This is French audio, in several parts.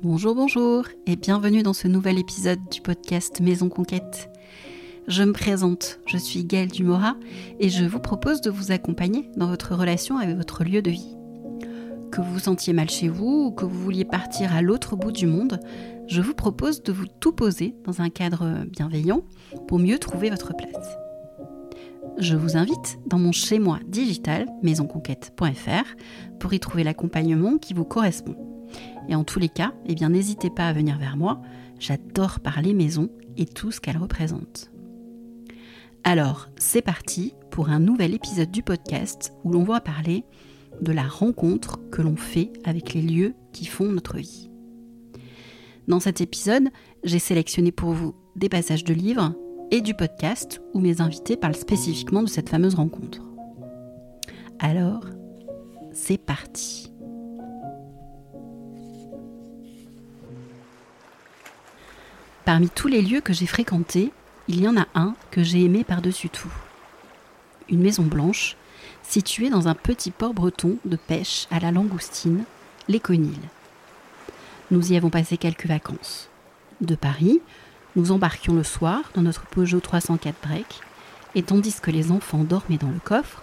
Bonjour, bonjour et bienvenue dans ce nouvel épisode du podcast Maison Conquête. Je me présente, je suis Gaëlle Dumora et je vous propose de vous accompagner dans votre relation avec votre lieu de vie. Que vous vous sentiez mal chez vous ou que vous vouliez partir à l'autre bout du monde, je vous propose de vous tout poser dans un cadre bienveillant pour mieux trouver votre place. Je vous invite dans mon chez-moi digital maisonconquête.fr pour y trouver l'accompagnement qui vous correspond. Et en tous les cas, eh bien n'hésitez pas à venir vers moi, j'adore parler maison et tout ce qu'elle représente. Alors, c'est parti pour un nouvel épisode du podcast où l'on va parler de la rencontre que l'on fait avec les lieux qui font notre vie. Dans cet épisode, j'ai sélectionné pour vous des passages de livres et du podcast où mes invités parlent spécifiquement de cette fameuse rencontre. Alors, c'est parti. Parmi tous les lieux que j'ai fréquentés, il y en a un que j'ai aimé par-dessus tout. Une maison blanche, située dans un petit port breton de pêche à la langoustine, les Conils. Nous y avons passé quelques vacances. De Paris, nous embarquions le soir dans notre Peugeot 304 break, et tandis que les enfants dormaient dans le coffre,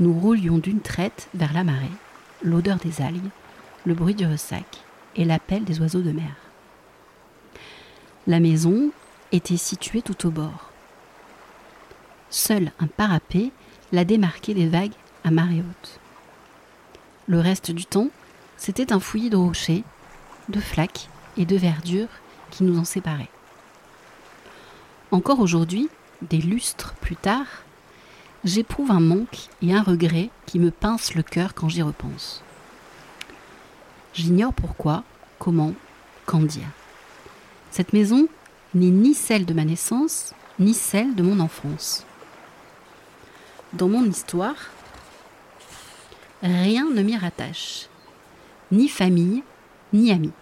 nous roulions d'une traite vers la marée, l'odeur des algues, le bruit du ressac et l'appel des oiseaux de mer. La maison était située tout au bord. Seul un parapet la démarquait des vagues à marée haute. Le reste du temps, c'était un fouillis de rochers, de flaques et de verdure qui nous en séparaient. Encore aujourd'hui, des lustres plus tard, j'éprouve un manque et un regret qui me pincent le cœur quand j'y repense. J'ignore pourquoi, comment, quand dire. Cette maison n'est ni celle de ma naissance, ni celle de mon enfance. Dans mon histoire, rien ne m'y rattache, ni famille, ni amis.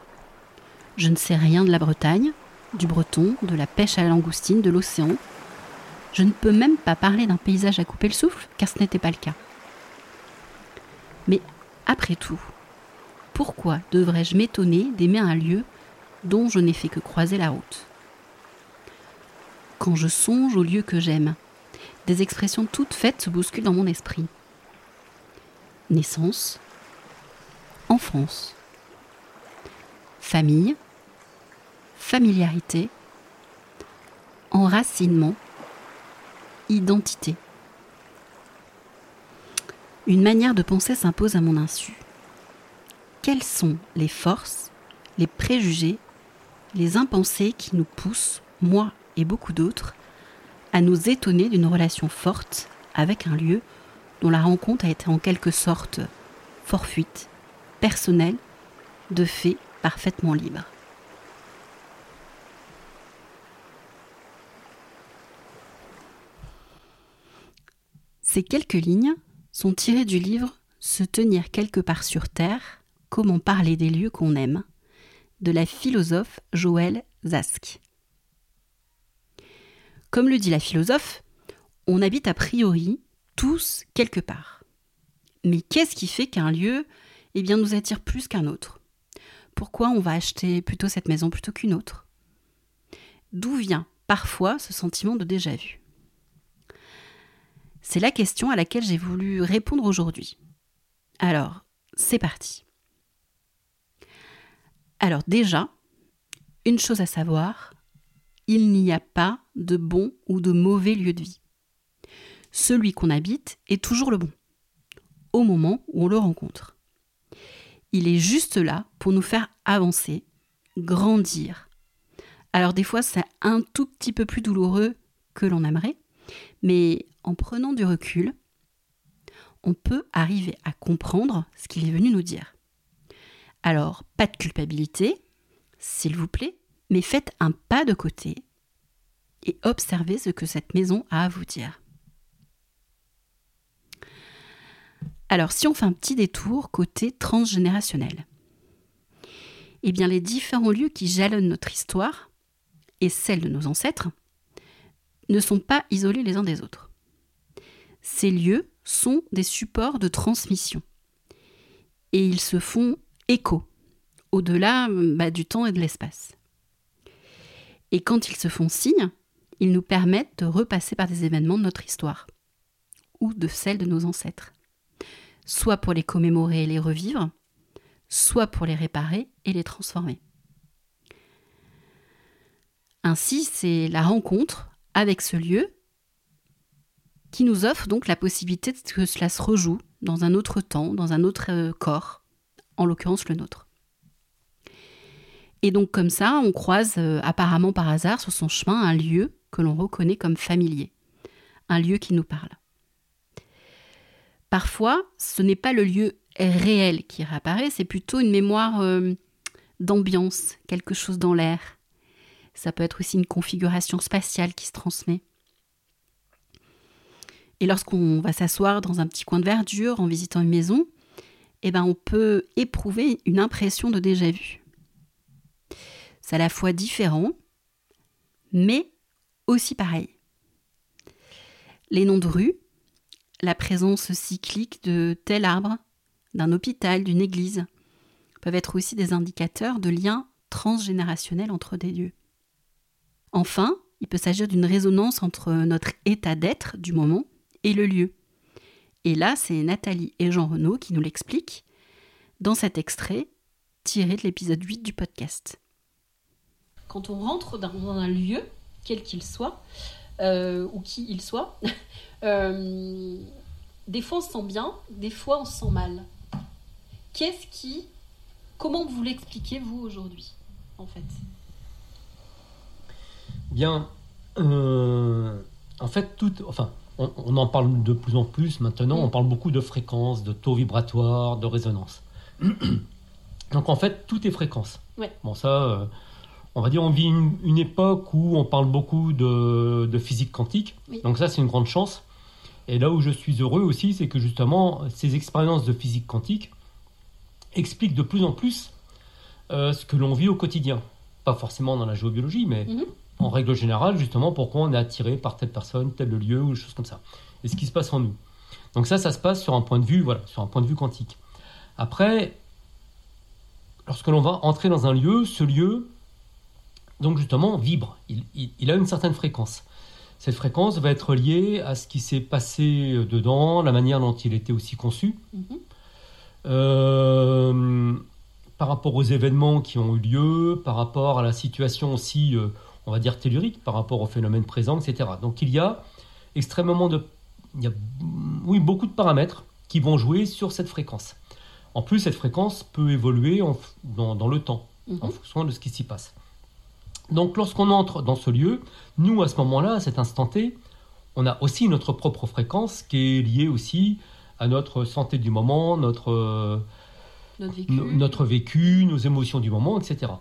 Je ne sais rien de la Bretagne, du breton, de la pêche à la langoustine, de l'océan. Je ne peux même pas parler d'un paysage à couper le souffle, car ce n'était pas le cas. Mais après tout, pourquoi devrais-je m'étonner d'aimer un lieu dont je n'ai fait que croiser la route? Quand je songe au lieu que j'aime, des expressions toutes faites se bousculent dans mon esprit. Naissance, enfance, famille, familiarité, enracinement, identité. Une manière de penser s'impose à mon insu. Quelles sont les forces, les préjugés, les impensés qui nous poussent, moi et beaucoup d'autres, à nous étonner d'une relation forte avec un lieu dont la rencontre a été en quelque sorte forfuite, personnelle, de fait parfaitement libre? Ces quelques lignes sont tirées du livre Se tenir quelque part sur Terre, comment parler des lieux qu'on aime, de la philosophe Joëlle Zask. Comme le dit la philosophe, on habite a priori tous quelque part. Mais qu'est-ce qui fait qu'un lieu eh bien, nous attire plus qu'un autre? Pourquoi on va acheter plutôt cette maison plutôt qu'une autre? D'où vient parfois ce sentiment de déjà-vu? C'est la question à laquelle j'ai voulu répondre aujourd'hui. Alors, c'est parti. Alors déjà, une chose à savoir, il n'y a pas de bon ou de mauvais lieu de vie. Celui qu'on habite est toujours le bon, au moment où on le rencontre. Il est juste là pour nous faire avancer, grandir. Alors des fois, c'est un tout petit peu plus douloureux que l'on aimerait, mais en prenant du recul, on peut arriver à comprendre ce qu'il est venu nous dire. Alors, pas de culpabilité, s'il vous plaît, mais faites un pas de côté et observez ce que cette maison a à vous dire. Alors, si on fait un petit détour côté transgénérationnel, eh bien, les différents lieux qui jalonnent notre histoire et celle de nos ancêtres ne sont pas isolés les uns des autres. Ces lieux sont des supports de transmission et ils se font écho, au-delà bah, du temps et de l'espace. Et quand ils se font signe, ils nous permettent de repasser par des événements de notre histoire, ou de celle de nos ancêtres, soit pour les commémorer et les revivre, soit pour les réparer et les transformer. Ainsi, c'est la rencontre avec ce lieu qui nous offre donc la possibilité que cela se rejoue dans un autre temps, dans un autre euh, corps, en l'occurrence le nôtre. Et donc comme ça, on croise euh, apparemment par hasard sur son chemin un lieu que l'on reconnaît comme familier, un lieu qui nous parle. Parfois, ce n'est pas le lieu réel qui réapparaît, c'est plutôt une mémoire euh, d'ambiance, quelque chose dans l'air. Ça peut être aussi une configuration spatiale qui se transmet. Et lorsqu'on va s'asseoir dans un petit coin de verdure en visitant une maison, eh ben on peut éprouver une impression de déjà-vu. C'est à la fois différent, mais aussi pareil. Les noms de rues, la présence cyclique de tel arbre, d'un hôpital, d'une église, peuvent être aussi des indicateurs de liens transgénérationnels entre des lieux. Enfin, il peut s'agir d'une résonance entre notre état d'être du moment et le lieu. Et là, c'est Nathalie et Jean Renaud qui nous l'expliquent dans cet extrait tiré de l'épisode 8 du podcast. Quand on rentre dans un lieu, quel qu'il soit, euh, ou qui il soit, euh, des fois on se sent bien, des fois on se sent mal. Qu'est-ce qui. Comment vous l'expliquez, vous, aujourd'hui, en fait? Bien. Euh, en fait, tout. Enfin, on, en parle de plus en plus maintenant. On parle beaucoup de fréquences, de taux vibratoires, de résonance. Donc, en fait, tout est fréquence. Bon, ça on va dire, on vit une, époque où on parle beaucoup de, physique quantique. Donc ça, c'est une grande chance. Et là où je suis heureux aussi, c'est que justement, ces expériences de physique quantique expliquent de plus en plus euh, ce que l'on vit au quotidien. Pas forcément dans la géobiologie, mais mhm. En règle générale, justement, pourquoi on est attiré par telle personne, tel lieu ou des choses comme ça. Et ce qui se passe en nous. Donc ça, ça se passe sur un point de vue, voilà, sur un point de vue quantique. Après, lorsque l'on va entrer dans un lieu, ce lieu, donc justement, vibre. Il, a une certaine fréquence. Cette fréquence va être liée à ce qui s'est passé dedans, la manière dont il était aussi conçu, mhm. euh, par rapport aux événements qui ont eu lieu, par rapport à la situation aussi, euh, on va dire, tellurique, par rapport aux phénomènes présents, etc. Donc il y a extrêmement de... Il y a, oui, beaucoup de paramètres qui vont jouer sur cette fréquence. En plus, cette fréquence peut évoluer dans, le temps, en mhm. fonction de ce qui s'y passe. Donc lorsqu'on entre dans ce lieu, nous à ce moment-là, à cet instant T, on a aussi notre propre fréquence qui est liée aussi à notre santé du moment, notre, notre, vécu. nos émotions du moment, etc.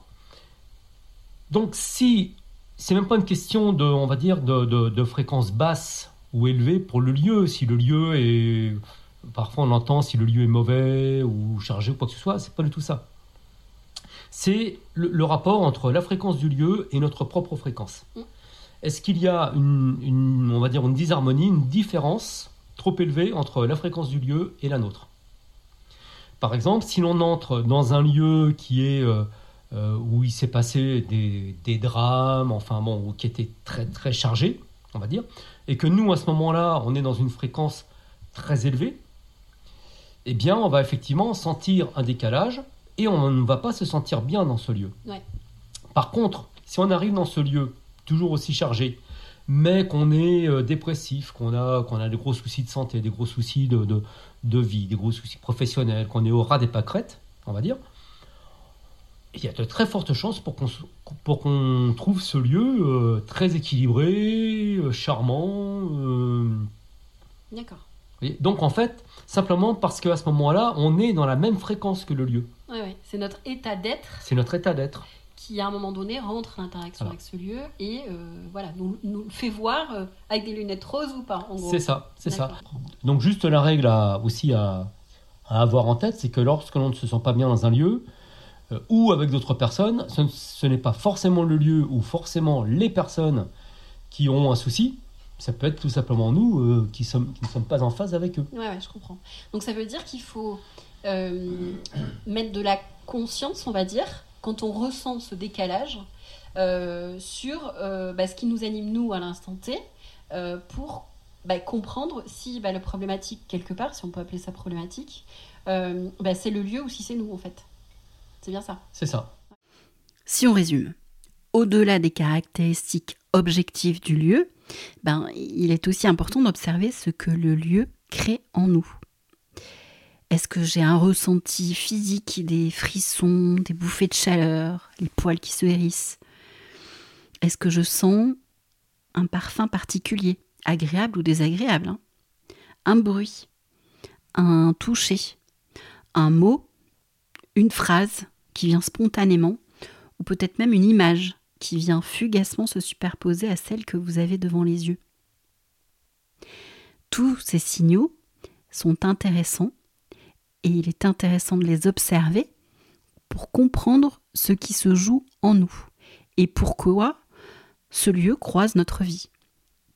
Donc si c'est même pas une question de, on va dire, de, de, fréquence basse ou élevée pour le lieu, si le lieu est, parfois on entend si le lieu est mauvais ou chargé ou quoi que ce soit, c'est pas du tout ça. C'est le, rapport entre la fréquence du lieu et notre propre fréquence. Est-ce qu'il y a une, on va dire une disharmonie, une différence trop élevée entre la fréquence du lieu et la nôtre? Par exemple, si l'on entre dans un lieu qui est euh, euh, où il s'est passé des, drames, enfin bon, qui était très très chargé, on va dire, et que nous à ce moment-là, on est dans une fréquence très élevée, eh bien, on va effectivement sentir un décalage et on ne va pas se sentir bien dans ce lieu. Par contre, si on arrive dans ce lieu toujours aussi chargé, mais qu'on est euh, dépressif, qu'on a, qu'on a des gros soucis de santé, des gros soucis de, de, vie, des gros soucis professionnels, qu'on est au ras des pâquerettes, on va dire, il y a de très fortes chances pour qu'on, pour qu'on trouve ce lieu euh, très équilibré, euh, charmant. D'accord. Donc en fait, simplement parce qu'à ce moment-là, on est dans la même fréquence que le lieu. Oui, oui. C'est notre état d'être. C'est notre état d'être. Qui à un moment donné rentre en interaction avec ce lieu et euh, voilà, nous, nous fait voir euh, avec des lunettes roses ou pas. C'est ça, c'est ça. Donc juste la règle à, aussi à, avoir en tête, c'est que lorsque l'on ne se sent pas bien dans un lieu, euh, ou avec d'autres personnes, ce, n'est pas forcément le lieu ou forcément les personnes qui ont un souci, ça peut être tout simplement nous euh, qui, ne sommes pas en phase avec eux. Ouais, ouais, je comprends. Donc ça veut dire qu'il faut euh, mettre de la conscience, on va dire, quand on ressent ce décalage euh, sur bah, ce qui nous anime nous à l'instant T, pour bah, comprendre si bah, la problématique, quelque part, si on peut appeler ça problématique, bah, c'est le lieu ou si c'est nous en fait. C'est bien ça. C'est ça. Si on résume, au-delà des caractéristiques objectives du lieu, ben, il est aussi important d'observer ce que le lieu crée en nous. Est-ce que j'ai un ressenti physique, des frissons, des bouffées de chaleur, les poils qui se hérissent? Est-ce que je sens un parfum particulier, agréable ou désagréable hein? Un bruit, un toucher, un mot, une phrase qui vient spontanément, ou peut-être même une image qui vient fugacement se superposer à celle que vous avez devant les yeux. Tous ces signaux sont intéressants et il est intéressant de les observer pour comprendre ce qui se joue en nous et pourquoi ce lieu croise notre vie.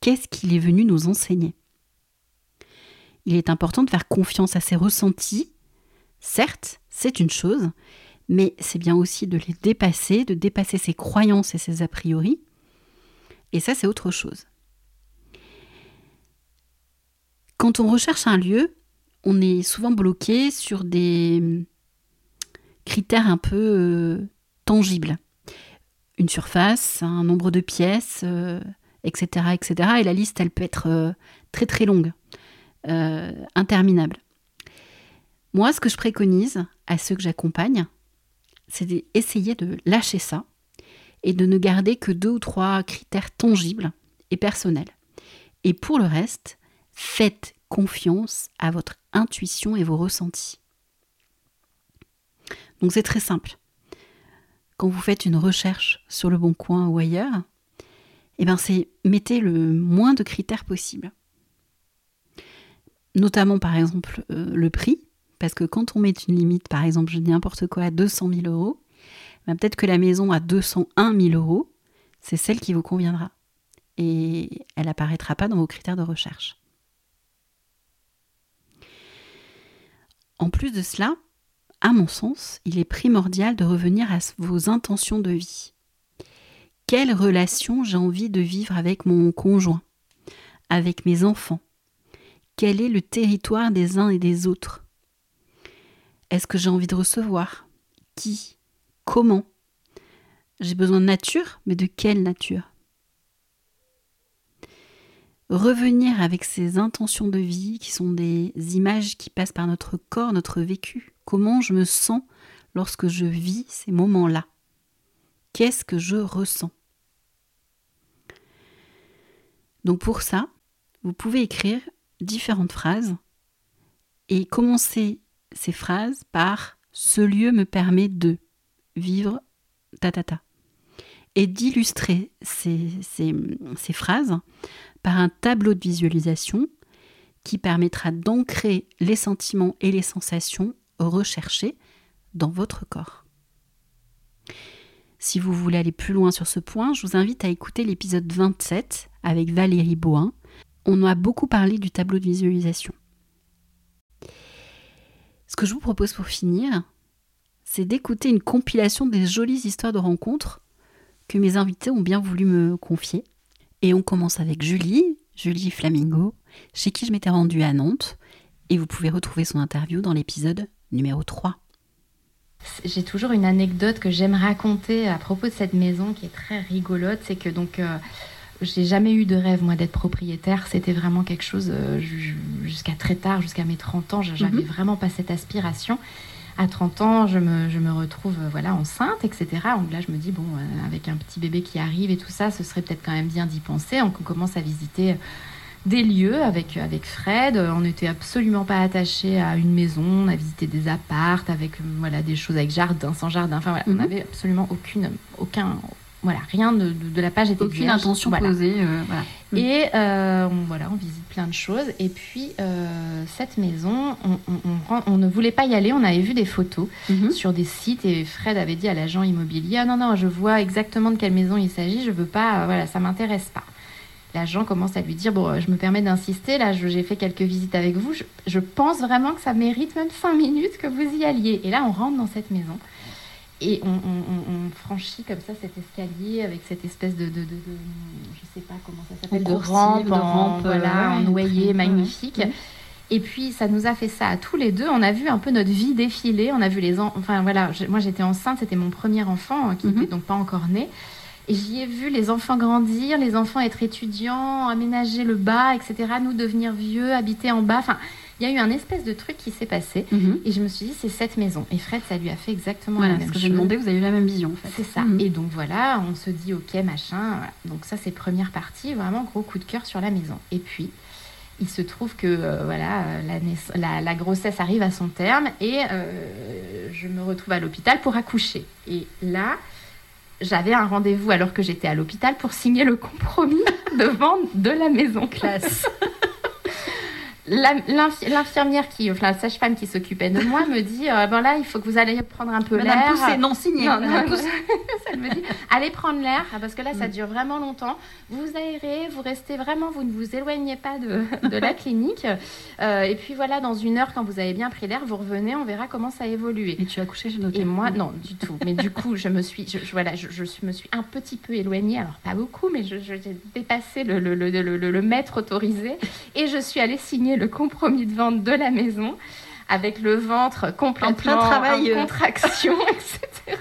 Qu'est-ce qu'il est venu nous enseigner? Il est important de faire confiance à ses ressentis. Certes, c'est une chose, mais c'est bien aussi de les dépasser, de dépasser ses croyances et ses a priori. Et ça, c'est autre chose. Quand on recherche un lieu, on est souvent bloqué sur des critères un peu euh, tangibles. Une surface, un nombre de pièces, etc., euh, etc. Et la liste, elle peut être euh, très très longue, interminable. Moi, ce que je préconise à ceux que j'accompagne, c'est d'essayer de lâcher ça et de ne garder que deux ou trois critères tangibles et personnels. Et pour le reste, faites confiance à votre intuition et vos ressentis. Donc c'est très simple. Quand vous faites une recherche sur le bon coin ou ailleurs, eh ben c'est mettez le moins de critères possible. Notamment par exemple euh, le prix, parce que quand on met une limite, par exemple, je dis n'importe quoi, à 200 000 euros, ben peut-être que la maison à 201 000 euros, c'est celle qui vous conviendra. Et elle apparaîtra pas dans vos critères de recherche. En plus de cela, à mon sens, il est primordial de revenir à vos intentions de vie. Quelle relation j'ai envie de vivre avec mon conjoint, avec mes enfants? Quel est le territoire des uns et des autres? Est-ce que j'ai envie de recevoir Qui Comment J'ai besoin de nature, mais de quelle nature revenir avec ces intentions de vie qui sont des images qui passent par notre corps, notre vécu. Comment je me sens lorsque je vis ces moments-là Qu'est-ce que je ressens Donc pour ça, vous pouvez écrire différentes phrases et commencer ces phrases par ce lieu me permet de vivre ta ta ta et d'illustrer ces, phrases par un tableau de visualisation qui permettra d'ancrer les sentiments et les sensations recherchés dans votre corps. Si vous voulez aller plus loin sur ce point, je vous invite à écouter l'épisode 27 avec Valérie Boin. On a beaucoup parlé du tableau de visualisation. Ce que je vous propose pour finir, c'est d'écouter une compilation des jolies histoires de rencontres que mes invités ont bien voulu me confier. Et on commence avec Julie, Julie Flamingo, chez qui je m'étais rendue à Nantes. Et vous pouvez retrouver son interview dans l'épisode numéro 3. J'ai toujours une anecdote que j'aime raconter à propos de cette maison qui est très rigolote. C'est que donc. Euh, j'ai jamais eu de rêve, moi, d'être propriétaire. C'était vraiment quelque chose, euh, jusqu'à très tard, jusqu'à mes 30 ans, j'avais mhm. vraiment pas cette aspiration à 30 ans, je me, je me retrouve euh, voilà enceinte, etc. Donc là, je me dis, bon, euh, avec un petit bébé qui arrive et tout ça, ce serait peut-être quand même bien d'y penser. Donc on commence à visiter des lieux avec, avec Fred. On n'était absolument pas attaché à une maison. On a visité des appartes avec voilà, des choses avec jardin, sans jardin. Enfin voilà, on mhm. n'avait absolument aucune, aucun, voilà, rien de, de, la page était Aucune intention posée. Euh, voilà. Et euh, on, voilà, on visite plein de choses. Et puis, euh, cette maison, on, on, ne voulait pas y aller. On avait vu des photos mm-hmm. sur des sites et Fred avait dit à l'agent immobilier Ah non, non, je vois exactement de quelle maison il s'agit. Je veux pas, voilà, ça m'intéresse pas. L'agent commence à lui dire Bon, je me permets d'insister, là, j'ai fait quelques visites avec vous. Je, pense vraiment que ça mérite même cinq minutes que vous y alliez. Et là, on rentre dans cette maison. Et on, franchit comme ça cet escalier avec cette espèce de, de, de, je sais pas comment ça s'appelle, de rampe, en, voilà, en noyer magnifique. Et puis, ça nous a fait ça à tous les deux. On a vu un peu notre vie défiler. On a vu les enfants. Enfin, voilà, moi j'étais enceinte, c'était mon premier enfant euh, qui n'était mhm. donc pas encore né. Et j'y ai vu les enfants grandir, les enfants être étudiants, aménager le bas, etc. Nous devenir vieux, habiter en bas. Enfin, il y a eu un espèce de truc qui s'est passé. Mhm. Et je me suis dit, c'est cette maison. Et Fred, ça lui a fait exactement la même chose. Parce que j'ai demandé, vous avez eu la même vision, en fait. C'est ça. Mhm. Et donc voilà, on se dit, ok, machin. Donc ça, c'est première partie. Vraiment gros coup de cœur sur la maison. Et puis, il se trouve que euh, voilà, la, la, grossesse arrive à son terme et euh, je me retrouve à l'hôpital pour accoucher. Et là, j'avais un rendez-vous alors que j'étais à l'hôpital pour signer le compromis de vente de la maison. Classe. L'infirmière qui, enfin la sage-femme qui s'occupait de moi me dit euh, bon là il faut que vous alliez prendre un peu l'air. Poussé, non signé. Non, non, elle me dit allez prendre l'air parce que là ça mm. dure vraiment longtemps. Vous aérez, vous restez vraiment, vous ne vous éloignez pas de, de la clinique. Euh, et puis voilà dans une heure quand vous avez bien pris l'air, vous revenez, on verra comment ça a évolué. Et tu as couché chez notre. Et moi non du tout. Mais du coup je me suis, je, voilà, je, je, me suis un petit peu éloignée, alors pas beaucoup, mais j'ai dépassé le, le, le, le, mètre autorisé et je suis allée signer le compromis de vente de la maison avec le ventre complètement en, plein contraction, etc.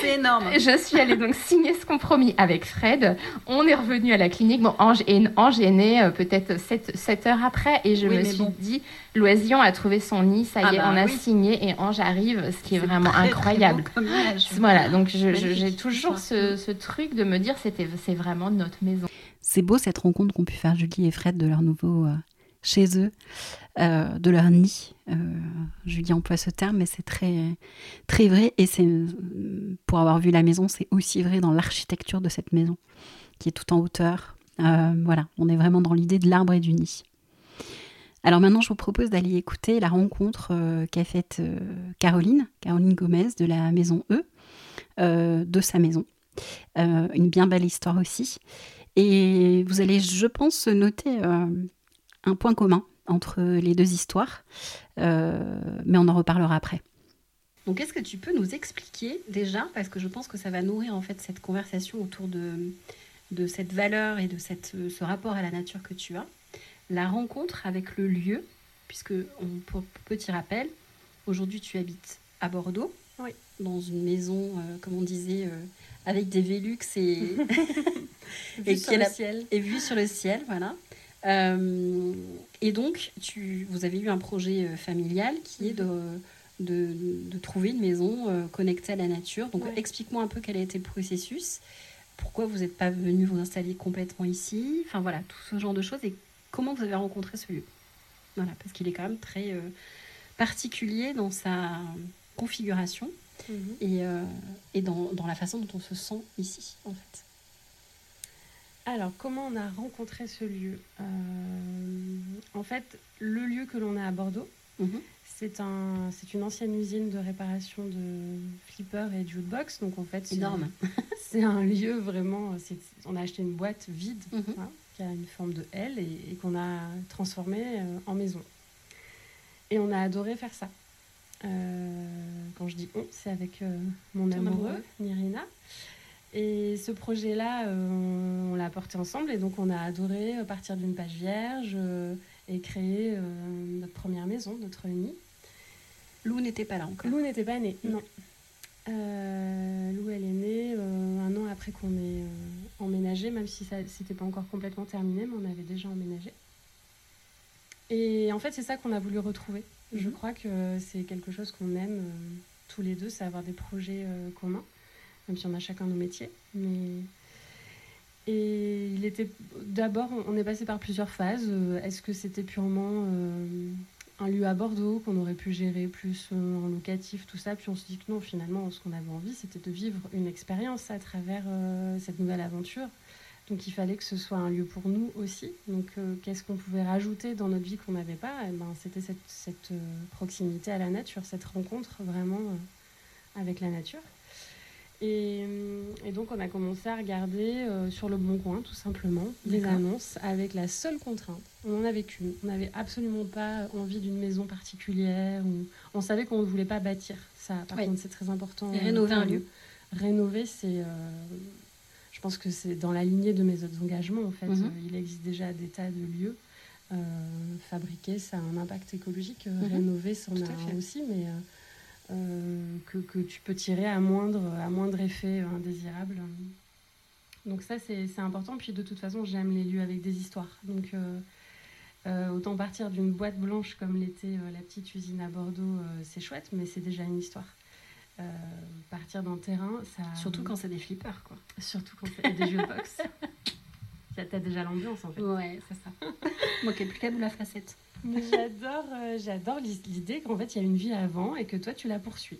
C'est énorme. Je suis allée donc signer ce compromis avec Fred. On est revenu à la clinique. Bon, Ange est, Ange est né euh, peut-être 7, heures après et je me suis dit, Loision a trouvé son nid, ça y ah est, bah on a signé et Ange arrive, ce qui est, vraiment incroyable. voilà, donc j'ai toujours ce, ce, truc de me dire, c'est vraiment notre maison. C'est beau cette rencontre qu'ont pu faire Julie et Fred de leur nouveau euh, chez eux, euh, de leur nid. Euh, Julie emploie ce terme, mais c'est très, très vrai. Et c'est, pour avoir vu la maison, c'est aussi vrai dans l'architecture de cette maison, qui est tout en hauteur. Euh, voilà, on est vraiment dans l'idée de l'arbre et du nid. Alors maintenant, je vous propose d'aller écouter la rencontre qu'a faite Caroline, Caroline Gomez de la maison E, de sa maison. une bien belle histoire aussi. Et vous allez, je pense, noter un point commun entre les deux histoires, euh, mais on en reparlera après. Donc, est-ce que tu peux nous expliquer déjà, parce que je pense que ça va nourrir en fait cette conversation autour de, de cette valeur et de cette, ce rapport à la nature que tu as, la rencontre avec le lieu, puisque pour petit rappel, aujourd'hui tu habites à Bordeaux, oui. dans une maison, euh, comme on disait, euh, avec des Vélux et, et, sur le ciel. et vue sur le ciel, voilà. Euh, et donc, tu, vous avez eu un projet euh, familial qui est de, de, de trouver une maison euh, connectée à la nature. Donc, explique-moi un peu quel a été le processus. Pourquoi vous n'êtes pas venu vous installer complètement ici? Enfin voilà, tout ce genre de choses. Et comment vous avez rencontré ce lieu? Voilà, parce qu'il est quand même très particulier dans sa configuration mhm. et, et dans, dans, la façon dont on se sent ici, en fait. Alors, comment on a rencontré ce lieu euh, En fait, le lieu que l'on a à Bordeaux, mhm. c'est un, une ancienne usine de réparation de flippers et jukebox. Donc, en fait, énorme. C'est un lieu vraiment. On a acheté une boîte vide mhm. hein, qui a une forme de L et, qu'on a transformée euh, en maison. Et on a adoré faire ça. Euh, quand je dis on, c'est avec mon amoureux, Nirina. Et ce projet-là, euh, on l'a porté ensemble et donc on a adoré partir d'une page vierge euh, et créer euh, notre première maison, notre nid. Lou n'était pas là encore. Lou n'était pas née, non. Lou, elle est née un an après qu'on ait emménagé, même si ça n'était pas encore complètement terminé, mais on avait déjà emménagé. Et en fait, c'est ça qu'on a voulu retrouver. Je mm-hmm. crois que c'est quelque chose qu'on aime tous les deux, c'est avoir des projets communs même si on a chacun nos métiers. Mais... Et il était d'abord, on est passé par plusieurs phases. Euh, est-ce que c'était purement euh, un lieu à Bordeaux qu'on aurait pu gérer plus euh, en locatif, tout ça? Puis on se dit que non, finalement, ce qu'on avait envie, c'était de vivre une expérience à travers cette nouvelle aventure. Donc il fallait que ce soit un lieu pour nous aussi. Donc qu'est-ce qu'on pouvait rajouter dans notre vie qu'on n'avait pas? Eh ben, C'était cette, cette proximité à la nature, cette rencontre vraiment avec la nature. Et, et, donc, on a commencé à regarder euh, sur le Bon Coin, tout simplement, des annonces avec la seule contrainte. On n'en avait qu'une. On n'avait absolument pas envie d'une maison particulière. Ou... On savait qu'on ne voulait pas bâtir. Ça, par contre, c'est très important. Et rénover un lieu. Rénover, c'est. Euh, je pense que c'est dans la lignée de mes autres engagements, en fait. Mhm. Euh, il existe déjà des tas de lieux. fabriquer, ça a un impact écologique. Mhm. Rénover, ça en a aussi, mais euh, que, que, tu peux tirer à moindre, à moindre effet indésirable. Donc ça, c'est important. Puis de toute façon, j'aime les lieux avec des histoires. Donc euh, euh, autant partir d'une boîte blanche comme l'était la petite usine à Bordeaux, c'est chouette, mais c'est déjà une histoire. partir d'un terrain, ça... Surtout quand c'est des flippers, quoi. Surtout quand c'est des jeux de boxe. T'as déjà l'ambiance, en fait. Ouais, c'est ça. Moi, quel plus qu'à la facette j'adore, euh, j'adore l'idée qu'en fait il y a une vie avant et que toi tu la poursuis.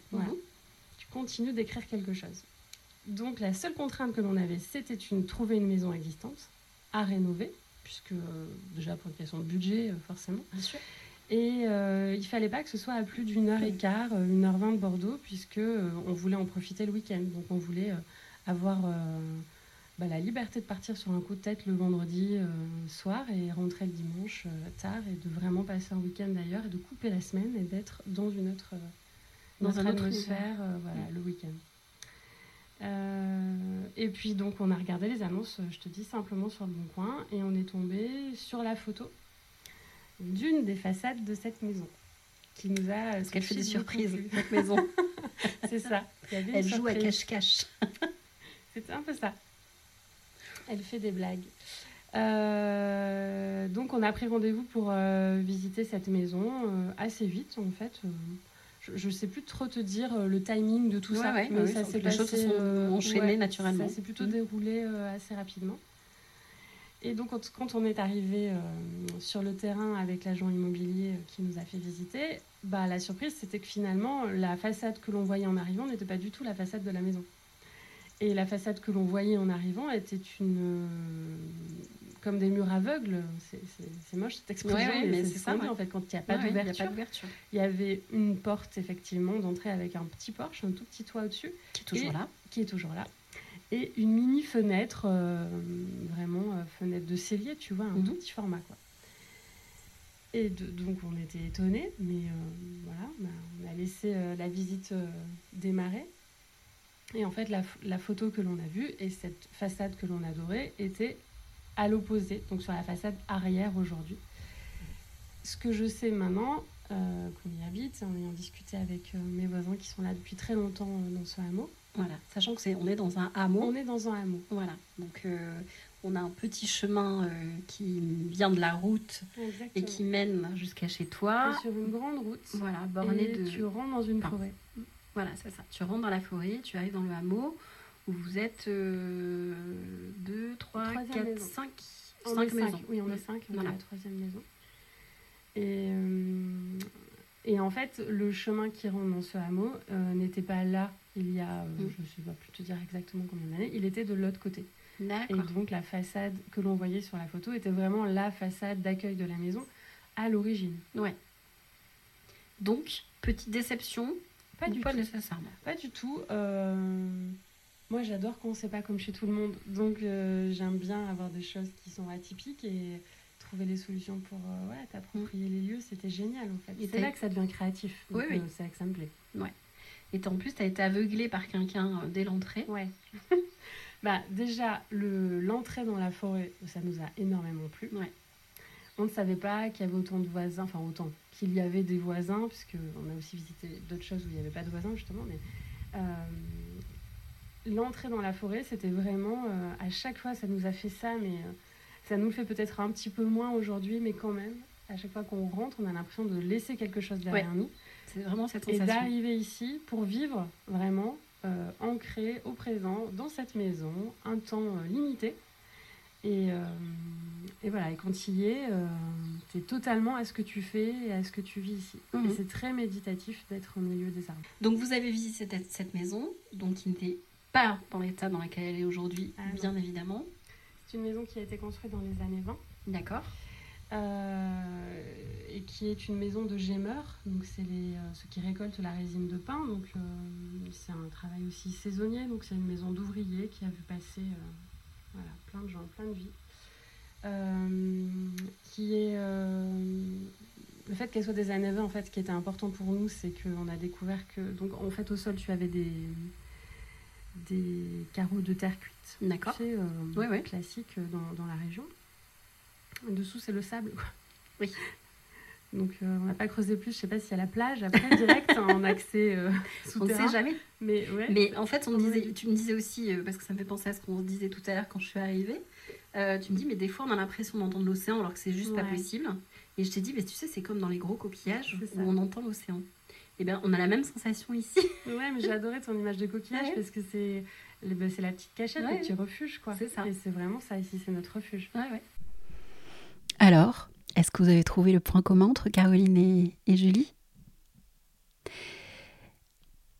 Tu continues d'écrire quelque chose. Donc la seule contrainte que l'on avait, c'était une trouver une maison existante à rénover, puisque euh, déjà pour une question de budget, euh, forcément. Bien sûr. Et il fallait pas que ce soit à plus d'une heure et quart, une heure vingt de Bordeaux, puisque on voulait en profiter le week-end. Donc on voulait avoir bah, la liberté de partir sur un coup de tête le vendredi euh, soir et rentrer le dimanche euh, tard et de vraiment passer un week-end d'ailleurs et de couper la semaine et d'être dans une autre, dans notre atmosphère voilà, le week-end. et puis donc on a regardé les annonces, je te dis simplement sur le bon coin, et on est tombé sur la photo d'une des façades de cette maison qui nous a. Parce qu'elle fait des surprises, cette maison. C'est ça. Elle joue à cache-cache. C'était un peu ça. Elle fait des blagues. Euh, donc on a pris rendez-vous pour euh, visiter cette maison euh, assez vite en fait. je ne sais plus trop te dire le timing de tout ça, mais ça s'est les choses se sont enchaînées naturellement. Ça s'est plutôt mm. déroulé assez rapidement. Et donc quand, on est arrivé sur le terrain avec l'agent immobilier qui nous a fait visiter, bah, la surprise c'était que finalement la façade que l'on voyait en arrivant n'était pas du tout la façade de la maison. Et la façade que l'on voyait en arrivant était une euh, comme des murs aveugles. C'est moche cette expression, mais, c'est ça en fait quand il n'y a pas d'ouverture. Il y avait une porte effectivement d'entrée avec un petit porche, un tout petit toit au-dessus, qui est toujours là, qui est toujours là, et une mini fenêtre, euh, vraiment euh, fenêtre de cellier, tu vois, un mhm. tout petit format quoi. Et donc on était étonnés, mais voilà, on a laissé la visite démarrer. Et en fait, la, photo que l'on a vue et cette façade que l'on adorait était à l'opposé, donc sur la façade arrière aujourd'hui. Ce que je sais maintenant, euh, qu'on y habite, en ayant discuté avec euh, mes voisins qui sont là depuis très longtemps euh, dans ce hameau. Voilà, sachant que c'est, on est dans un hameau. On est dans un hameau. Voilà, donc on a un petit chemin qui vient de la route et qui mène jusqu'à chez toi. sur une grande route. Voilà, bornée de. Tu rentres dans une forêt. Voilà, c'est ça. Tu rentres dans la forêt, tu arrives dans le hameau où vous êtes 2, 3, 4, 5, 5 maisons. Oui, on est 5, on la troisième maison. Et, euh, et en fait, le chemin qui rentre dans ce hameau euh, n'était pas là il y a, euh, mm. je ne sais pas plus te dire exactement combien d'années, il était de l'autre côté. Et donc la façade que l'on voyait sur la photo était vraiment la façade d'accueil de la maison à l'origine. Ouais. Donc, petite déception, pas du tout. nécessairement. Pas du tout. Euh, moi, j'adore quand c'est pas comme chez tout le monde. Donc, euh, j'aime bien avoir des choses qui sont atypiques et trouver les solutions pour euh, ouais, t'approprier les lieux. C'était génial, en fait. c'est là que ça devient créatif. oui, oui. c'est là que ça me plaît. Ouais. Et en plus, tu as été aveuglée par quelqu'un dès l'entrée. Ouais. bah, déjà, l'entrée dans la forêt, ça nous a énormément plu. Ouais. On ne savait pas qu'il y avait autant de voisins, enfin autant, qu'il y avait des voisins, puisqu'on a aussi visité d'autres choses où il n'y avait pas de voisins justement, mais euh, l'entrée dans la forêt, c'était vraiment, euh, à chaque fois, ça nous a fait ça, mais euh, ça nous le fait peut-être un petit peu moins aujourd'hui, mais quand même, à chaque fois qu'on rentre, on a l'impression de laisser quelque chose derrière nous. C'est vraiment cette sensation. Et d'arriver ici pour vivre vraiment ancré au présent, dans cette maison, un temps limité. Et, euh, et, voilà, et quand tu y es, euh, tu es totalement à ce que tu fais et à ce que tu vis ici. Mhm. Et c'est très méditatif d'être au milieu des arbres. Donc vous avez visité cette, cette maison, donc qui n'était pas dans l'état dans lequel elle est aujourd'hui, ah bien évidemment. C'est une maison qui a été construite dans les années 20. D'accord. et qui est une maison de gémeurs. Donc c'est les, ceux qui récoltent la résine de pain. Donc c'est un travail aussi saisonnier. Donc c'est une maison d'ouvriers qui a vu passer voilà, plein de gens, plein de vies. qui est le fait qu'elle soit des années 20, en fait, ce qui était important pour nous, c'est qu'on a découvert que. Donc, en fait, au sol, tu avais des, des carreaux de terre cuite. D'accord. Tu euh, Classique dans, la région. dessous, c'est le sable. Oui. Donc, euh, on n'a pas creusé plus. Je sais pas s'il y a la plage après, direct, en accès euh, On ne sait jamais. Mais, ouais. Mais en fait, on disait, tu me disais aussi, parce que ça me fait penser à ce qu'on disait tout à l'heure quand je suis arrivée, tu me dis, mais des fois, on a l'impression d'entendre l'océan alors que c'est juste pas possible. Et je t'ai dit, mais tu sais, c'est comme dans les gros coquillages où on entend l'océan. Et eh bien, on a la même sensation ici. ouais, mais j'ai adoré ton image de coquillage parce que c'est ben, c'est la petite cachette, le petit refuge, quoi. C'est ça. Et c'est vraiment ça ici, c'est notre refuge. Ouais, ouais. Alors, est-ce que vous avez trouvé le point commun entre Caroline et, Julie?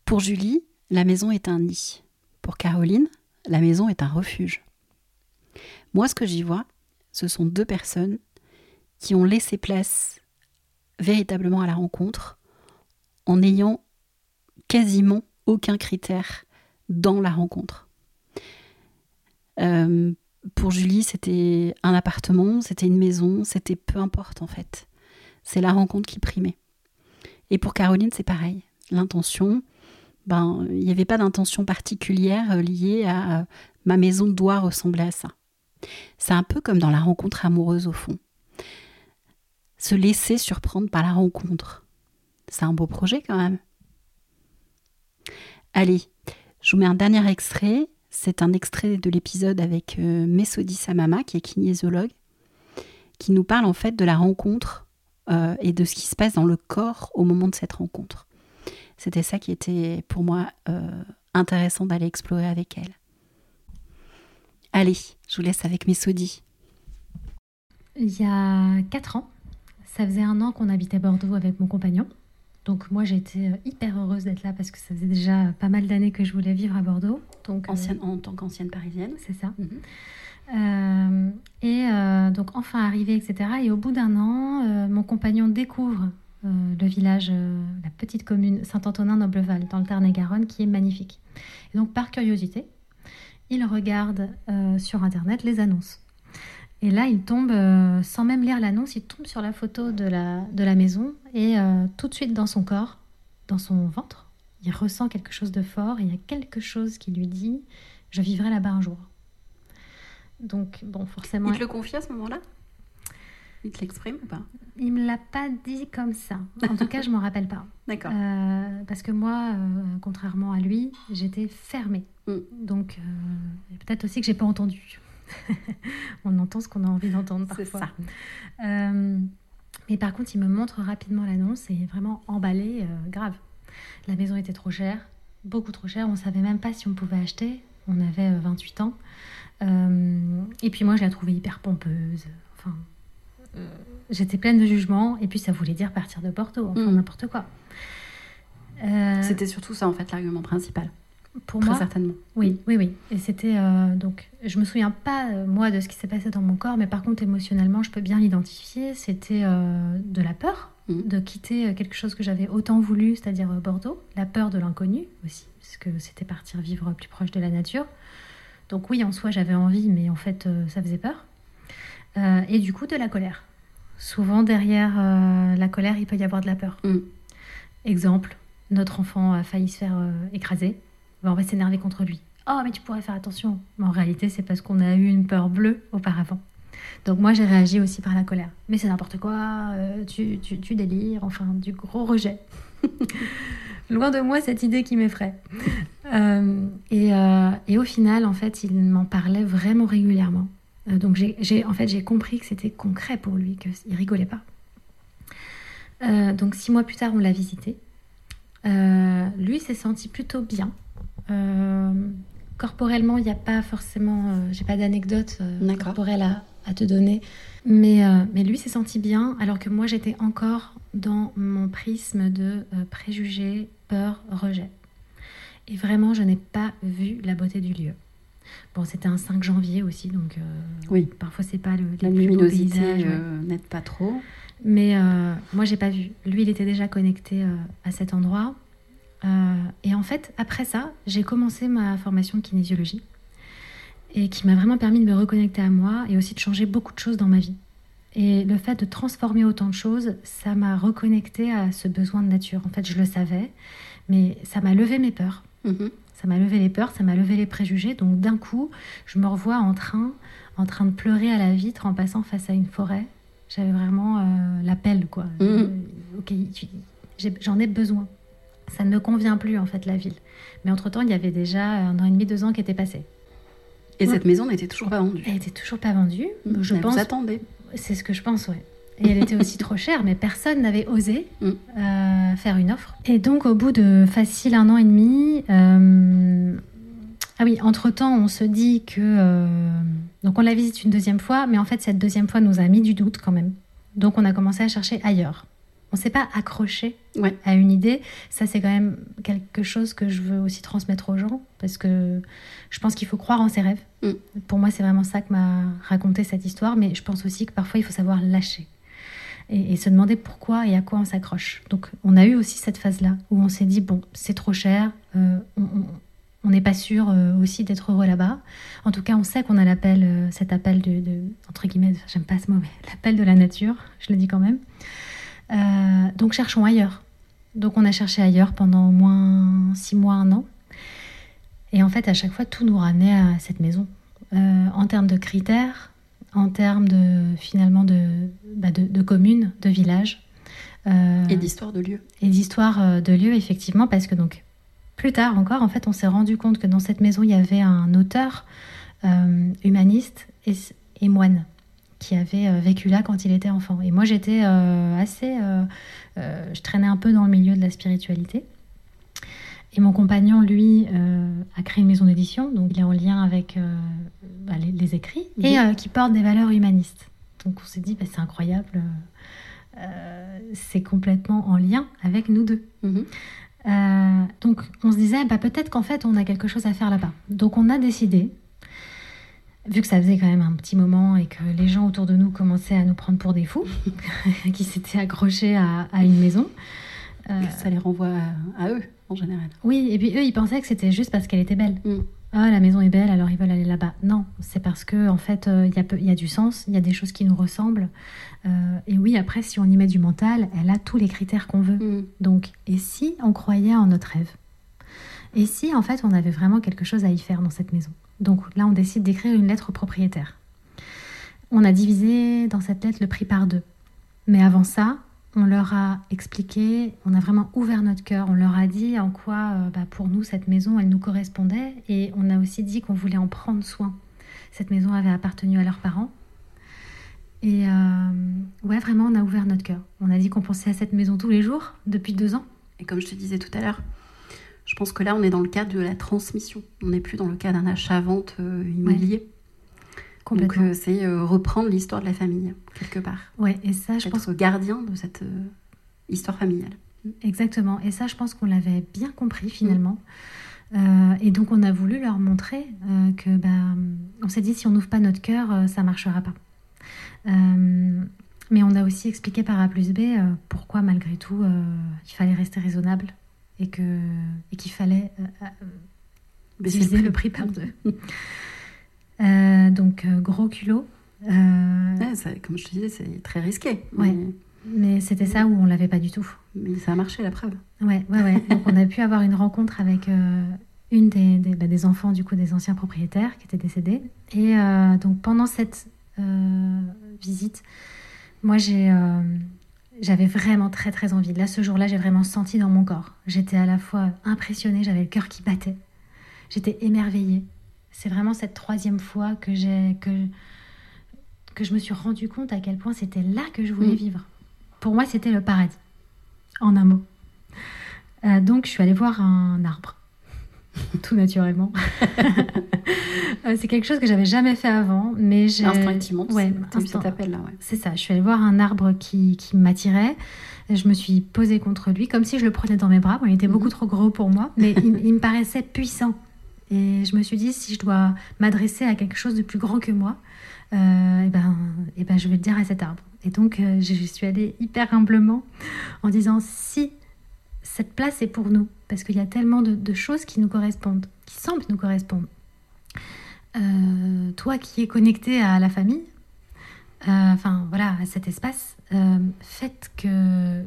Pour Julie, la maison est un nid. Pour Caroline, la maison est un refuge. Moi, ce que j'y vois, ce sont deux personnes qui ont laissé place véritablement à la rencontre en n'ayant quasiment aucun critère dans la rencontre. Euh, pour Julie, c'était un appartement, c'était une maison, c'était peu importe en fait. C'est la rencontre qui primait. Et pour Caroline, c'est pareil. L'intention, ben, il n'y avait pas d'intention particulière euh, liée à euh, ma maison doit ressembler à ça. C'est un peu comme dans la rencontre amoureuse au fond se laisser surprendre par la rencontre. C'est un beau projet quand même. Allez, je vous mets un dernier extrait. C'est un extrait de l'épisode avec euh, Samama, qui est kinésiologue, qui nous parle en fait de la rencontre euh, et de ce qui se passe dans le corps au moment de cette rencontre. C'était ça qui était pour moi euh, intéressant d'aller explorer avec elle. Allez, je vous laisse avec Messodi. Il y a quatre ans, ça faisait un an qu'on habitait Bordeaux avec mon compagnon. Donc moi j'étais euh, hyper heureuse d'être là parce que ça faisait déjà pas mal d'années que je voulais vivre à Bordeaux. Donc, euh, Ancienne, en tant qu'ancienne parisienne. C'est ça. Mhm. Euh, et donc enfin arrivé, etc. Et au bout d'un an, mon compagnon découvre le village, la petite commune Saint-Antonin-Nobleval dans le Tarn-et-Garonne qui est magnifique. Et donc par curiosité, il regarde sur Internet les annonces. Et là, il tombe, euh, sans même lire l'annonce, il tombe sur la photo de la, de la maison et euh, tout de suite dans son corps, dans son ventre, il ressent quelque chose de fort et il y a quelque chose qui lui dit Je vivrai là-bas un jour. Donc, bon, forcément. Il te le confie à ce moment-là? Il te l'exprime ou pas? Il me l'a pas dit comme ça. En tout cas, je m'en rappelle pas. D'accord. Euh, parce que moi, contrairement à lui, j'étais fermée. Mm. Donc, peut-être aussi que j'ai pas entendu. on entend ce qu'on a envie d'entendre parfois. Ça. Euh, mais par contre, il me montre rapidement l'annonce et vraiment emballé, euh, grave. La maison était trop chère, beaucoup trop chère. On savait même pas si on pouvait acheter. On avait 28 euh, ans. et puis moi, je la trouvais hyper pompeuse. Enfin, j'étais pleine de jugement. Et puis, ça voulait dire partir de Porto, enfin mm. n'importe quoi. C'était surtout ça, en fait, l'argument principal. Pour moi, certainement. Oui, oui, oui. Et c'était euh, donc, je me souviens pas euh, moi de ce qui s'est passé dans mon corps, mais par contre émotionnellement, je peux bien l'identifier. C'était euh, de la peur mmh. de quitter quelque chose que j'avais autant voulu, c'est-à-dire Bordeaux, la peur de l'inconnu aussi, parce que c'était partir vivre plus proche de la nature. Donc oui, en soi, j'avais envie, mais en fait, ça faisait peur. et du coup, de la colère. Souvent derrière la colère, il peut y avoir de la peur. Mmh. Exemple, notre enfant a failli se faire écraser on va s'énerver contre lui. Oh, mais tu pourrais faire attention. Mais en réalité, c'est parce qu'on a eu une peur bleue auparavant. Donc moi, j'ai réagi aussi par la colère. Mais c'est n'importe quoi, euh, tu, tu, délires, enfin, du gros rejet. Loin de moi cette idée qui m'effraie. Euh, et, euh, et, au final, en fait, il m'en parlait vraiment régulièrement. donc j'ai, en fait, j'ai compris que c'était concret pour lui, qu'il rigolait pas. donc six mois plus tard, on l'a visité. lui s'est senti plutôt bien. Euh, corporellement, il n'y a pas forcément, euh, j'ai pas d'anecdote euh, corporelle à, à, te donner, mais, mais lui s'est senti bien, alors que moi j'étais encore dans mon prisme de préjugés, peur, rejet. Et vraiment, je n'ai pas vu la beauté du lieu. Bon, c'était un 5 janvier aussi, donc oui. parfois c'est pas le la luminosité n'aide pas trop. Mais moi j'ai pas vu. Lui, il était déjà connecté à cet endroit. Et en fait, après ça, j'ai commencé ma formation de kinésiologie et qui m'a vraiment permis de me reconnecter à moi et aussi de changer beaucoup de choses dans ma vie. Et le fait de transformer autant de choses, ça m'a reconnecté à ce besoin de nature. En fait, je le savais, mais ça m'a levé mes peurs. Mm-hmm. Ça m'a levé les peurs, ça m'a levé les préjugés. Donc d'un coup, je me revois en train, en train de pleurer à la vitre en passant face à une forêt. J'avais vraiment euh, l'appel, quoi. Mm-hmm. Euh, ok, j'en ai besoin. Ça ne me convient plus, en fait, la ville. Mais entre-temps, il y avait déjà un an et demi, deux ans qui étaient passés. Et cette maison n'était toujours pas vendue. Elle était toujours pas vendue. Je pense. Vous attendez. C'est ce que je pense, ouais. Et elle était aussi trop chère, mais personne n'avait osé mm. euh, faire une offre. Et donc, au bout de facile un an et demi, euh, ah oui, entre-temps, on se dit que... Euh, donc, on la visite une deuxième fois, mais en fait, cette deuxième fois nous a mis du doute quand même. Donc, on a commencé à chercher ailleurs on ne s'est pas accroché à une idée. Ça, c'est quand même quelque chose que je veux aussi transmettre aux gens parce que je pense qu'il faut croire en ses rêves. Mm. Pour moi, c'est vraiment ça que m'a raconté cette histoire, mais je pense aussi que parfois, il faut savoir lâcher et, se demander pourquoi et à quoi on s'accroche. Donc, on a eu aussi cette phase-là où on s'est dit bon, c'est trop cher, euh, on n'est pas sûr euh, aussi d'être heureux là-bas. En tout cas, on sait qu'on a l'appel, euh, cet appel de, de entre guillemets, j'aime pas ce mot, mais l'appel de la nature, je le dis quand même. Euh, donc cherchons ailleurs. Donc on a cherché ailleurs pendant au moins six mois, un an. Et en fait, à chaque fois, tout nous ramenait à cette maison. Euh, en termes de critères, en termes de finalement de, bah de, de communes, de villages. Euh, et d'histoire de lieu. Et d'histoire de lieu, effectivement, parce que donc plus tard encore, en fait, on s'est rendu compte que dans cette maison, il y avait un auteur humaniste et, et moine qui avait euh, vécu là quand il était enfant. Et moi, j'étais euh, assez. Euh, je traînais un peu dans le milieu de la spiritualité. Et mon compagnon, lui, a créé une maison d'édition, donc il est en lien avec bah, les, écrits, et qui porte des valeurs humanistes. Donc on s'est dit, bah, c'est incroyable, c'est complètement en lien avec nous deux. Mhm. donc on se disait, bah, peut-être qu'en fait, on a quelque chose à faire là-bas. Donc on a décidé vu que ça faisait quand même un petit moment et que les gens autour de nous commençaient à nous prendre pour des fous, qui s'étaient accrochés à, une maison. Euh, ça les renvoie à, eux, en général. Oui, et puis eux, ils pensaient que c'était juste parce qu'elle était belle. Mm. Ah, la maison est belle, alors ils veulent aller là-bas. Non, c'est parce que en fait, euh, il y, a du sens, il y a des choses qui nous ressemblent. Euh, et oui, après, si on y met du mental, elle a tous les critères qu'on veut. Mm. Donc, et si on croyait en notre rêve? Et si, en fait, on avait vraiment quelque chose à y faire dans cette maison? Donc là, on décide d'écrire une lettre au propriétaire. On a divisé dans cette lettre le prix par deux. Mais avant ça, on leur a expliqué, on a vraiment ouvert notre cœur, on leur a dit en quoi, euh, bah, pour nous, cette maison, elle nous correspondait, et on a aussi dit qu'on voulait en prendre soin. Cette maison avait appartenu à leurs parents. Et euh, ouais, vraiment, on a ouvert notre cœur. On a dit qu'on pensait à cette maison tous les jours, depuis deux ans. Et comme je te disais tout à l'heure, je pense que là, on est dans le cadre de la transmission. On n'est plus dans le cas d'un achat-vente euh, immobilier. Donc, euh, c'est euh, reprendre l'histoire de la famille, quelque part. Ouais, et ça, je pense. gardien de cette histoire familiale. Exactement. Et ça, je pense qu'on l'avait bien compris finalement. Mm. et donc, on a voulu leur montrer que, bah, on s'est dit, si on n'ouvre pas notre cœur, ça marchera pas. mais on a aussi expliqué par A plus B pourquoi, malgré tout, il fallait rester raisonnable et que et qu'il fallait euh, euh diviser le prix par deux. Euh, donc euh, gros culot. comme je te disais, c'est très risqué. Ouais. Mais, c'était ça où on l'avait pas du tout. Mais ça a marché la preuve. Ouais, ouais, ouais. donc on a pu avoir une rencontre avec une des, des, bah, des, enfants du coup des anciens propriétaires qui étaient décédés. Et donc pendant cette visite, moi j'ai j'avais vraiment très très envie. Là, ce jour-là, j'ai vraiment senti dans mon corps. J'étais à la fois impressionnée, j'avais le cœur qui battait. J'étais émerveillée. C'est vraiment cette troisième fois que j'ai que que je me suis rendu compte à quel point c'était là que je voulais mm. vivre. Pour moi, c'était le paradis, en un mot. Euh, donc, je suis allée voir un arbre, tout naturellement. Euh, c'est quelque chose que j'avais jamais fait avant, mais j'ai instinctivement. Ouais, cet appel là. C'est ça. Je suis allée voir un arbre qui, qui m'attirait. Je me suis posée contre lui comme si je le prenais dans mes bras. il était beaucoup mhm. trop gros pour moi, mais il, me paraissait puissant. Et je me suis dit, si je dois m'adresser à quelque chose de plus grand que moi, et euh, eh ben, et eh ben, je vais le dire à cet arbre. Et donc, euh, je suis allée hyper humblement en disant, si cette place est pour nous, parce qu'il y a tellement de, choses qui nous correspondent, qui semblent nous correspondre. Euh, toi qui es connecté à la famille, enfin voilà, à cet espace, faites que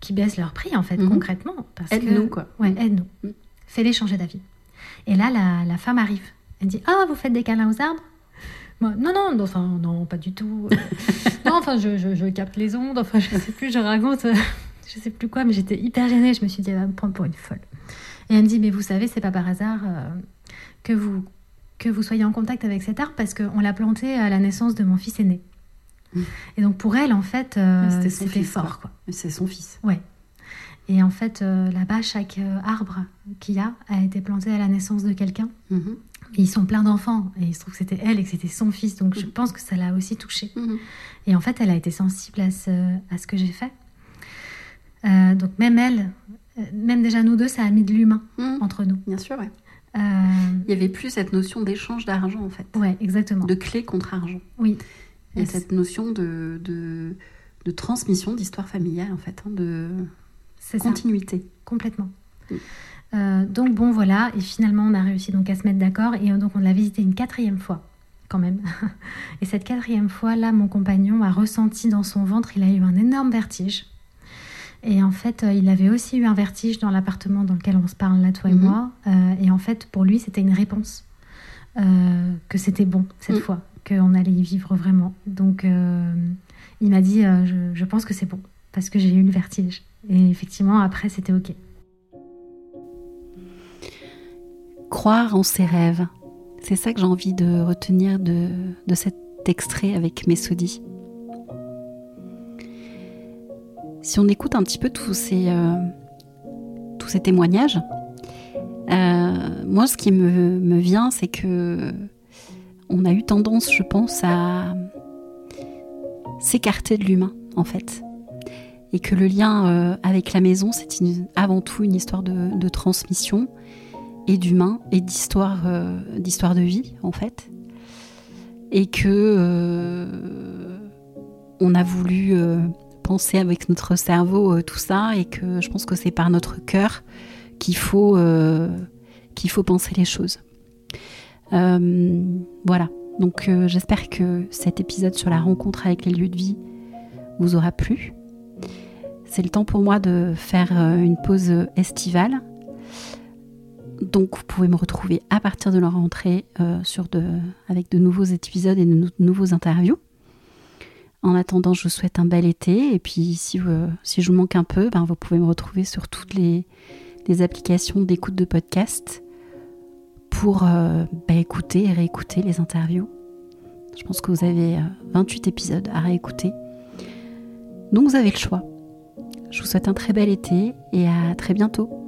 qui baissent leur prix en fait mhm. concrètement. Aide-nous quoi. Ouais, aide-nous. Mhm. Fais-les changer d'avis. Et là, la, la, femme arrive. Elle dit Ah, vous faites des câlins aux arbres? Non, non, enfin, non, pas du tout. non, enfin, je, je, capte les ondes, enfin, je sais plus, je raconte, je sais plus quoi, mais j'étais hyper gênée. Je me suis dit, elle va me prendre pour une folle. Et elle me dit, mais vous savez, c'est pas par hasard euh, que, vous, que vous soyez en contact avec cet arbre parce qu'on l'a planté à la naissance de mon fils aîné. Mm. Et donc, pour elle, en fait, euh, c'était fort. Quoi. C'est son fils. Ouais. Et en fait, euh, là-bas, chaque arbre qu'il y a a été planté à la naissance de quelqu'un. Mm-hmm ils sont pleins d'enfants et il se trouve que c'était elle et que c'était son fils. Donc je mm. pense que ça l'a aussi touchée. Et en fait, elle a été sensible à ce, à ce que j'ai fait. Euh, donc même elle, euh, même déjà nous deux, ça a mis de l'humain mm. entre nous. Bien sûr, ouais. Euh, il y avait plus cette notion d'échange d'argent en fait. Ouais, exactement. De clé contre argent. Oui. Il y a cette notion de, de, de transmission d'histoire familiale en fait, hein, de continuité. Complètement. Mm. Euh, donc bon voilà, et finalement on a réussi donc à se mettre d'accord et donc on l'a visité une quatrième fois quand même. et cette quatrième fois là, mon compagnon a ressenti dans son ventre, il a eu un énorme vertige. Et en fait, euh, il avait aussi eu un vertige dans l'appartement dans lequel on se parle là, toi et mhm. moi. Euh, et en fait, pour lui, c'était une réponse que c'était bon cette mhm. fois, qu'on allait y vivre vraiment. Donc, il m'a dit, je, je pense que c'est bon parce que j'ai eu le vertige. Et effectivement, après, c'était ok. croire en ses rêves. C'est ça que j'ai envie de retenir de, cet extrait avec Messodi. Si on écoute un petit peu tous ces, euh, tous ces témoignages, euh, moi ce qui me, vient, c'est que on a eu tendance, je pense, à s'écarter de l'humain, en fait. Et que le lien euh, avec la maison, c'est avant tout une histoire de transmission et d'humain et d'histoire d'histoire de vie en fait et que on a voulu penser avec notre cerveau tout ça et que je pense que c'est par notre cœur qu'il faut qu'il faut penser les choses. Voilà. Donc j'espère que cet épisode sur la rencontre avec les lieux de vie vous aura plu. C'est le temps pour moi de faire une pause estivale. Donc vous pouvez me retrouver à partir de la rentrée euh, avec de nouveaux épisodes et de nouveaux interviews. En attendant, je vous souhaite un bel été. Et puis si, euh, si je vous manque un peu, ben, vous pouvez me retrouver sur toutes les, applications d'écoute de podcast pour euh, ben, écouter et réécouter les interviews. Je pense que vous avez 28 épisodes à réécouter. Donc vous avez le choix. Je vous souhaite un très bel été et à très bientôt.